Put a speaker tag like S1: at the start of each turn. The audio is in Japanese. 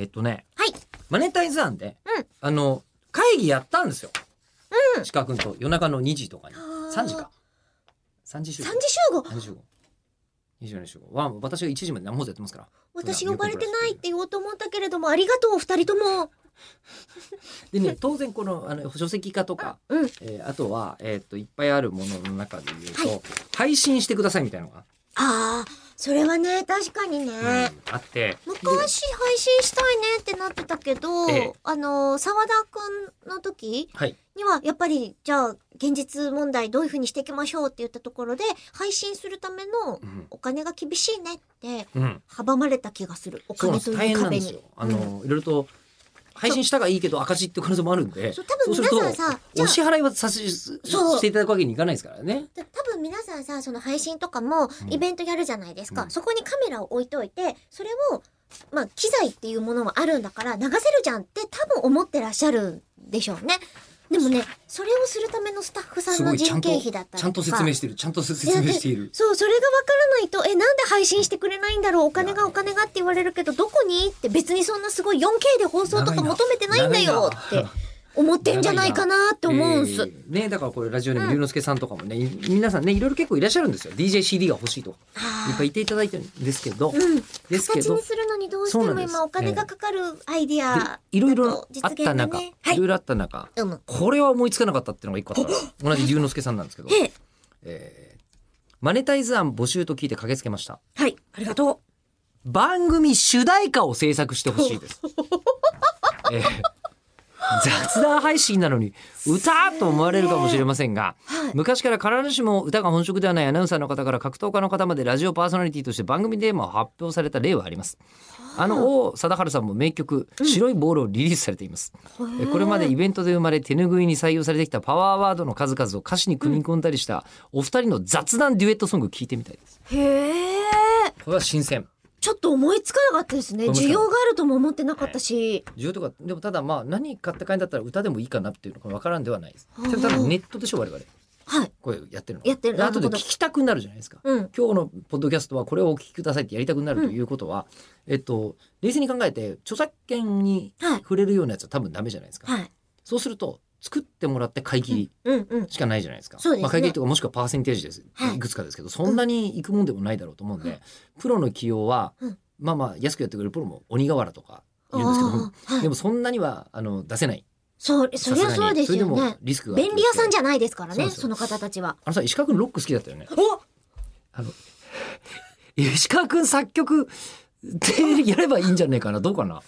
S1: えっとね、
S2: はい。
S1: マネタイズ案で、
S2: うん
S1: あの、会議やったんですよ。
S2: うん
S1: 石川くんと夜中の2時とかに。
S2: あー
S1: 3時か。3時集
S2: 三
S1: 合。
S2: 次集合。
S1: 3時集合。24時集合。わ私が1時まで生放送やってますから。
S2: 私呼ばれてないって言おうと思ったけれども、ありがとう、二人とも。
S1: でね、当然この、あの、書籍化とか、
S2: うん。
S1: えーあとは、えーっと、いっぱいあるものの中で言うと、
S2: はい
S1: 配信してくださいみたいなのが、
S2: ああ、それはね、確かにね。
S1: うんあって、
S2: 昔配信したいねってなってたけど、
S1: ええ
S2: あの、沢田くんの時
S1: はい。
S2: には、やっぱり、じゃあ、現実問題どういうふうにしていきましょうって言ったところで、配信するための
S1: うん。
S2: お金が厳しいねって、
S1: うん。
S2: 阻まれた気がする。
S1: うなんです。大
S2: 金という壁に。
S1: あの、いろいろと、配信したがいいけど赤字って可能性もあるんで、
S2: そう多分皆さんさ
S1: お支払いはさせしていただくわけにいかないですからね。
S2: で多分皆さんさ、その配信とかも
S1: うん
S2: イベントやるじゃないですか。
S1: うん
S2: そこにカメラを置いといて、それを、まあ、機材っていうものもあるんだから流せるじゃんって多分思ってらっしゃるんでしょうね。でもね、それをするためのスタッフさんの人件費だったりとか。
S1: ちゃんと説明してる。ちゃんと説明している。
S2: そう、それがわからないと、え、なんで配信してくれないんだろう？お金がお金がって言われるけど、どこに？って別にそんなすごい 4K で放送とか求めてないんだよって思ってんじゃないかなって思うんす。
S1: えーね、だからこれラジオネーム龍之介さんとかもね、い皆さんね、いろいろ結構いらっしゃるんですよ。DJCD が欲しいとか。いっぱい言っていただいてるんですけど、
S2: うん。
S1: ですけど
S2: 形に、するどうしても今お金がかかるアイディ
S1: で
S2: ア。
S1: いろいろあった中、
S2: い
S1: いろいろあった中。これは思いつかなかったっていうのが一個あったの同じ龍之介さんなんですけど、
S2: へえ。
S1: えーマネタイズ案募集と聞いて駆けつけました。
S2: はい。ありがと
S1: 番組主題歌を制作してほしいです。えー雑談配信なのに歌と思われるかもしれませんが。昔から必ずしも歌が本職ではないアナウンサーの方から格闘家の方までラジオパーソナリティとして番組テーマを発表された例はあります。あの王貞治さんも名曲「白いボール」をリリースされています。えこれまでイベントで生まれ手拭いに採用されてきたパワーワードの数々を歌詞に組み込んだりしたお二人の雑談デュエットソング聞いてみたいです。
S2: へえ。
S1: これは新鮮。
S2: ちょっと思いつかなかったですね。需要があるとも思ってなかったし。
S1: 需要とかでもただまあ何買って買いんだったら歌でもいいかなっていうのが分からんではないです。
S2: はあ
S1: それ多分ネットでしょ我々
S2: はい。
S1: これやってるの。
S2: やってる
S1: で後で聞きたくなるじゃないですか。
S2: うん。
S1: 今日のポッドキャストはこれをお聞きくださいってやりたくなるということは、えっと冷静に考えて著作権に
S2: はい。
S1: 触れるようなやつは多分ダメじゃないですか。
S2: はい。
S1: そうすると作ってもらって買い切り
S2: うんうん。
S1: しかないじゃないですか。
S2: そうですね
S1: まあ買い切りとかもしくはパーセンテージです。
S2: はい
S1: いくつかですけど、そんなに行くもんでもないだろうと思うんで、プロの起用は、
S2: うん
S1: まあまあ安くやってくれるプロも鬼瓦とかいるんですけど、
S2: あーはい
S1: でもそんなにはあの出せない。
S2: そう、そりゃそうですよね。
S1: リスクが
S2: 便利屋さんじゃないですからね、その方たちは。
S1: あのさ、石川くんロック好きだったよね。
S2: お
S1: あの、石川くん作曲でやればいいんじゃねえかな。どうかな